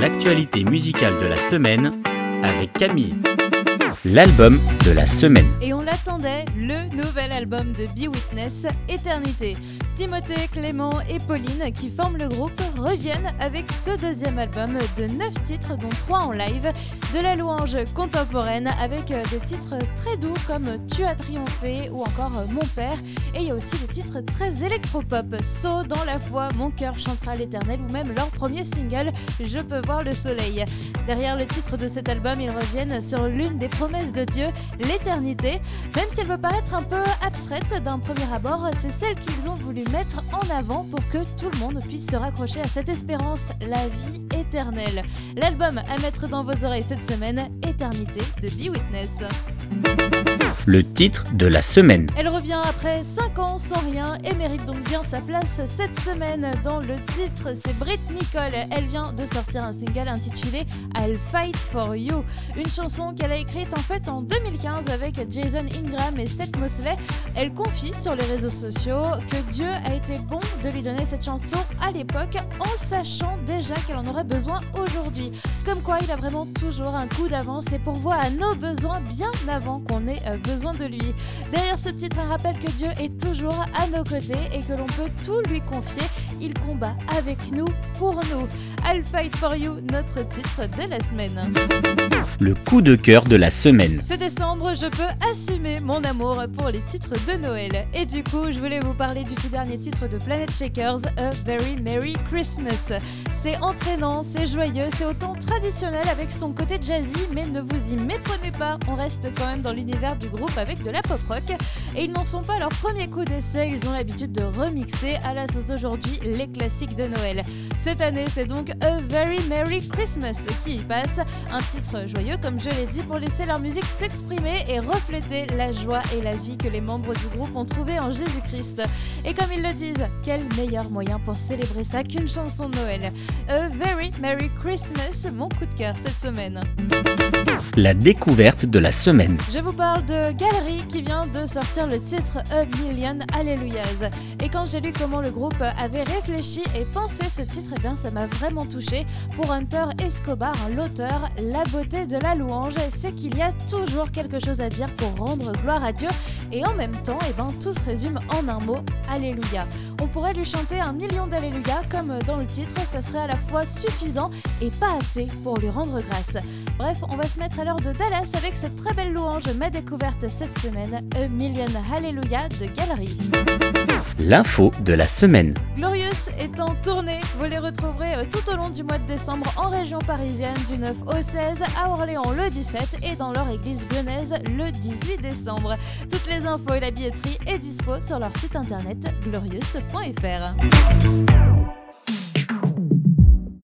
l'actualité musicale de la semaine avec Camille. L'album de la semaine. Et on l'attendait, le nouvel album de Be Witness, Éternité. Timothée, Clément et Pauline, qui forment le groupe, reviennent avec ce deuxième album de 9 titres, dont 3 en live, de la louange contemporaine avec des titres très doux comme Tu as triomphé ou encore Mon père. Et il y a aussi des titres très électropop, Saut dans la foi, Mon cœur chantera l'éternel ou même leur premier single, Je peux voir le soleil. Derrière le titre de cet album, ils reviennent sur l'une des promesses de Dieu, l'éternité. Même si elle peut paraître un peu abstraite d'un premier abord, c'est celle qu'ils ont voulu mettre en avant pour que tout le monde puisse se raccrocher à cette espérance, la vie éternelle. L'album à mettre dans vos oreilles cette semaine, Éternité de Be Witness le titre de la semaine. Elle revient après 5 ans sans rien et mérite donc bien sa place cette semaine dans le titre. C'est Brit Nicole. Elle vient de sortir un single intitulé I'll Fight for You. Une chanson qu'elle a écrite en fait en 2015 avec Jason Ingram et Seth Mosley. Elle confie sur les réseaux sociaux que Dieu a été bon de lui donner cette chanson à l'époque en sachant déjà qu'elle en aurait besoin aujourd'hui. Comme quoi il a vraiment toujours un coup d'avance et pourvoit à nos besoins bien avant qu'on ait besoin de lui. Derrière ce titre, un rappel que Dieu est toujours à nos côtés et que l'on peut tout lui confier. Il combat avec nous, pour nous. I'll fight for you, notre titre de la semaine. Le coup de cœur de la semaine. C'est décembre, je peux assumer mon amour pour les titres de Noël. Et du coup, je voulais vous parler du tout dernier titre de Planet Shakers, A Very Merry Christmas. C'est entraînant, c'est joyeux, c'est autant traditionnel avec son côté jazzy, mais ne vous y méprenez pas, on reste quand même dans l'univers du groupe avec de la pop rock. Et ils n'en sont pas leur premier coup d'essai, ils ont l'habitude de remixer à la sauce d'aujourd'hui les classiques de Noël. Cette année, c'est donc A Very Merry Christmas qui y passe, un titre joyeux comme je l'ai dit pour laisser leur musique s'exprimer et refléter la joie et la vie que les membres du groupe ont trouvé en Jésus-Christ. Et comme ils le disent, quel meilleur moyen pour célébrer ça qu'une chanson de Noël. A Very Merry Christmas, mon coup de cœur cette semaine. La découverte de la semaine. Je vous parle de Galerie qui vient de sortir le titre A Million Hallelujahs. Et quand j'ai lu comment le groupe avait réfléchi et pensé ce titre, eh bien ça m'a vraiment touché. Pour Hunter Escobar, l'auteur, la beauté de la louange, c'est qu'il y a toujours quelque chose à dire pour rendre gloire à Dieu. Et en même temps, eh ben, tout se résume en un mot, Alléluia. On pourrait lui chanter un million d'Alléluia comme dans le titre, ça serait à la fois suffisant et pas assez pour lui rendre grâce. Bref, on va se mettre à l'heure de Dallas avec cette très belle louange, ma découverte cette semaine, A Million Hallelujah de Galerie. L'info de la semaine. Glorious est en tournée. Vous les retrouverez euh, tout au long du mois de décembre en région parisienne du 9 au 16, à Orléans le 17 et dans leur église lyonnaise le 18 décembre. Toutes les infos et la billetterie est dispo sur leur site internet glorious.fr.